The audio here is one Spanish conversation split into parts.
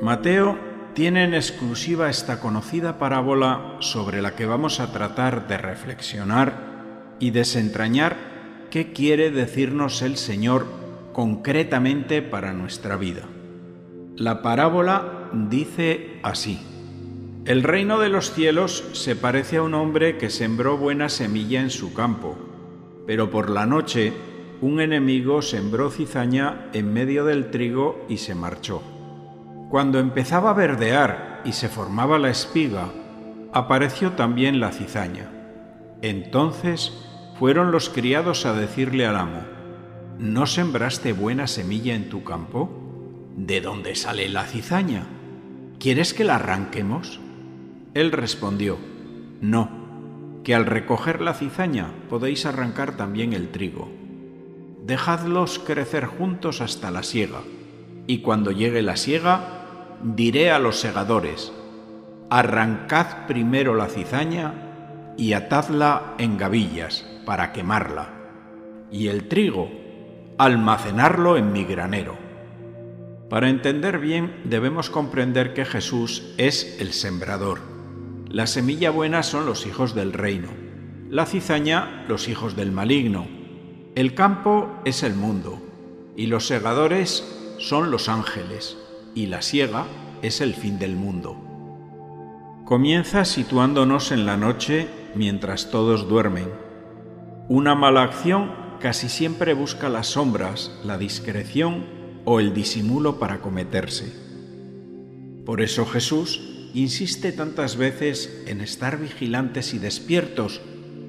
Mateo tiene en exclusiva esta conocida parábola sobre la que vamos a tratar de reflexionar y desentrañar qué quiere decirnos el Señor concretamente para nuestra vida. La parábola dice así. El reino de los cielos se parece a un hombre que sembró buena semilla en su campo, pero por la noche un enemigo sembró cizaña en medio del trigo y se marchó. Cuando empezaba a verdear y se formaba la espiga, apareció también la cizaña. Entonces fueron los criados a decirle al amo, ¿no sembraste buena semilla en tu campo? ¿De dónde sale la cizaña? ¿Quieres que la arranquemos? Él respondió, No, que al recoger la cizaña podéis arrancar también el trigo. Dejadlos crecer juntos hasta la siega, y cuando llegue la siega, diré a los segadores, arrancad primero la cizaña y atadla en gavillas para quemarla, y el trigo, almacenarlo en mi granero. Para entender bien debemos comprender que Jesús es el sembrador la semilla buena son los hijos del reino, la cizaña los hijos del maligno, el campo es el mundo, y los segadores son los ángeles, y la siega es el fin del mundo. Comienza situándonos en la noche mientras todos duermen. Una mala acción casi siempre busca las sombras, la discreción o el disimulo para cometerse. Por eso Jesús insiste tantas veces en estar vigilantes y despiertos,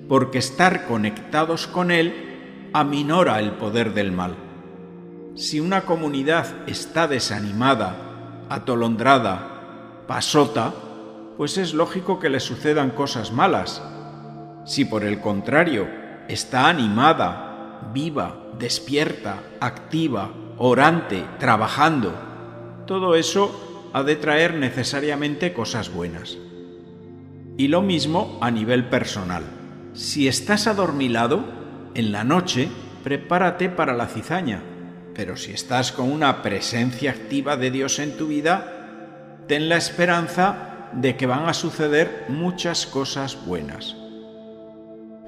porque estar conectados con Él aminora el poder del mal. Si una comunidad está desanimada, atolondrada, pasota, pues es lógico que le sucedan cosas malas. Si por el contrario está animada, viva, despierta, activa, orante, trabajando, todo eso ha de traer necesariamente cosas buenas. Y lo mismo a nivel personal. Si estás adormilado, en la noche prepárate para la cizaña, pero si estás con una presencia activa de Dios en tu vida, ten la esperanza de que van a suceder muchas cosas buenas.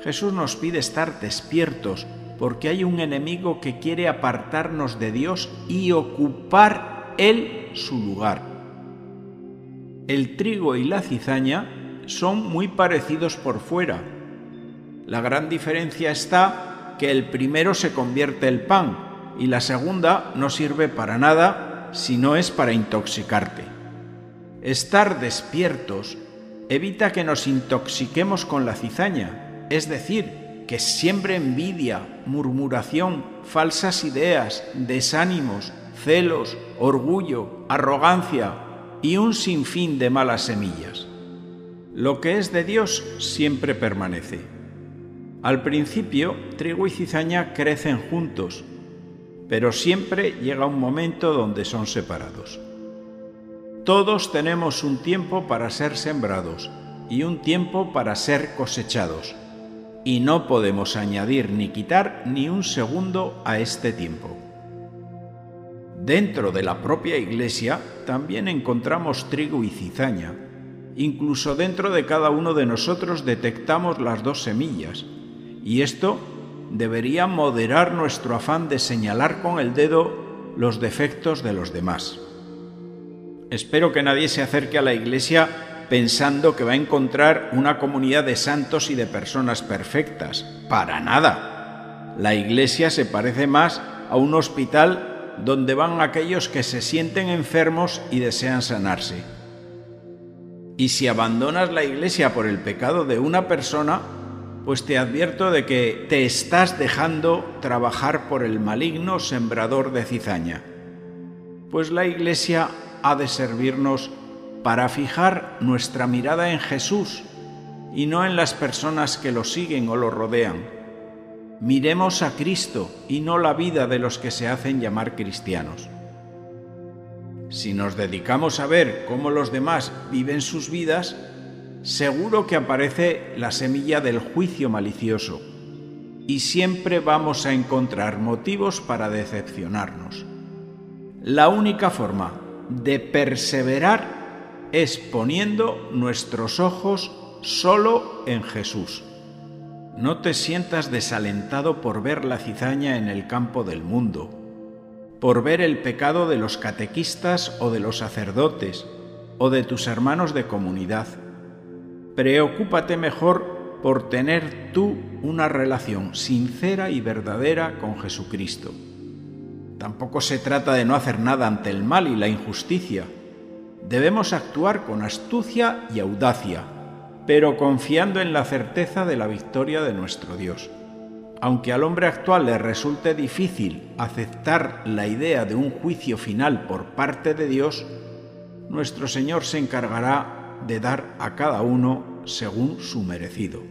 Jesús nos pide estar despiertos porque hay un enemigo que quiere apartarnos de Dios y ocupar Él su lugar el trigo y la cizaña son muy parecidos por fuera. La gran diferencia está que el primero se convierte el pan y la segunda no sirve para nada si no es para intoxicarte. Estar despiertos evita que nos intoxiquemos con la cizaña, es decir, que siempre envidia, murmuración, falsas ideas, desánimos, celos, orgullo, arrogancia, y un sinfín de malas semillas. Lo que es de Dios siempre permanece. Al principio, trigo y cizaña crecen juntos, pero siempre llega un momento donde son separados. Todos tenemos un tiempo para ser sembrados y un tiempo para ser cosechados, y no podemos añadir ni quitar ni un segundo a este tiempo. Dentro de la propia iglesia también encontramos trigo y cizaña. Incluso dentro de cada uno de nosotros detectamos las dos semillas. Y esto debería moderar nuestro afán de señalar con el dedo los defectos de los demás. Espero que nadie se acerque a la iglesia pensando que va a encontrar una comunidad de santos y de personas perfectas. Para nada. La iglesia se parece más a un hospital donde van aquellos que se sienten enfermos y desean sanarse. Y si abandonas la iglesia por el pecado de una persona, pues te advierto de que te estás dejando trabajar por el maligno sembrador de cizaña. Pues la iglesia ha de servirnos para fijar nuestra mirada en Jesús y no en las personas que lo siguen o lo rodean miremos a Cristo y no la vida de los que se hacen llamar cristianos. Si nos dedicamos a ver cómo los demás viven sus vidas, seguro que aparece la semilla del juicio malicioso y siempre vamos a encontrar motivos para decepcionarnos. La única forma de perseverar es poniendo nuestros ojos solo en Jesús. No te sientas desalentado por ver la cizaña en el campo del mundo, por ver el pecado de los catequistas o de los sacerdotes, o de tus hermanos de comunidad. Preocúpate mejor por tener tú una relación sincera y verdadera con Jesucristo. Tampoco se trata de no hacer nada ante el mal y la injusticia. Debemos actuar con astucia y audacia, pero confiando en la certeza de la victoria de nuestro Dios. Aunque al hombre actual le resulte difícil aceptar la idea de un juicio final por parte de Dios, nuestro Señor se encargará de dar a cada uno según su merecido.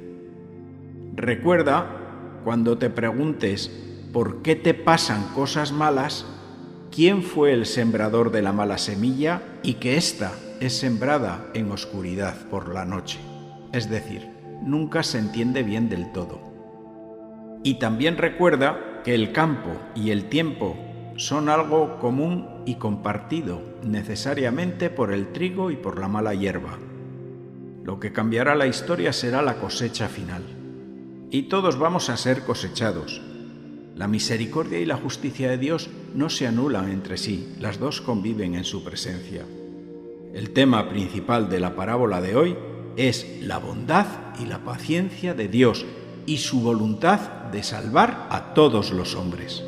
Recuerda, cuando te preguntes por qué te pasan cosas malas, quién fue el sembrador de la mala semilla y que ésta es sembrada en oscuridad por la noche. Es decir, nunca se entiende bien del todo. Y también recuerda que el campo y el tiempo son algo común y compartido necesariamente por el trigo y por la mala hierba. Lo que cambiará la historia será la cosecha final. Y todos vamos a ser cosechados. La misericordia y la justicia de Dios no se anulan entre sí, las dos conviven en su presencia. El tema principal de la parábola de hoy es la bondad y la paciencia de Dios y su voluntad de salvar a todos los hombres.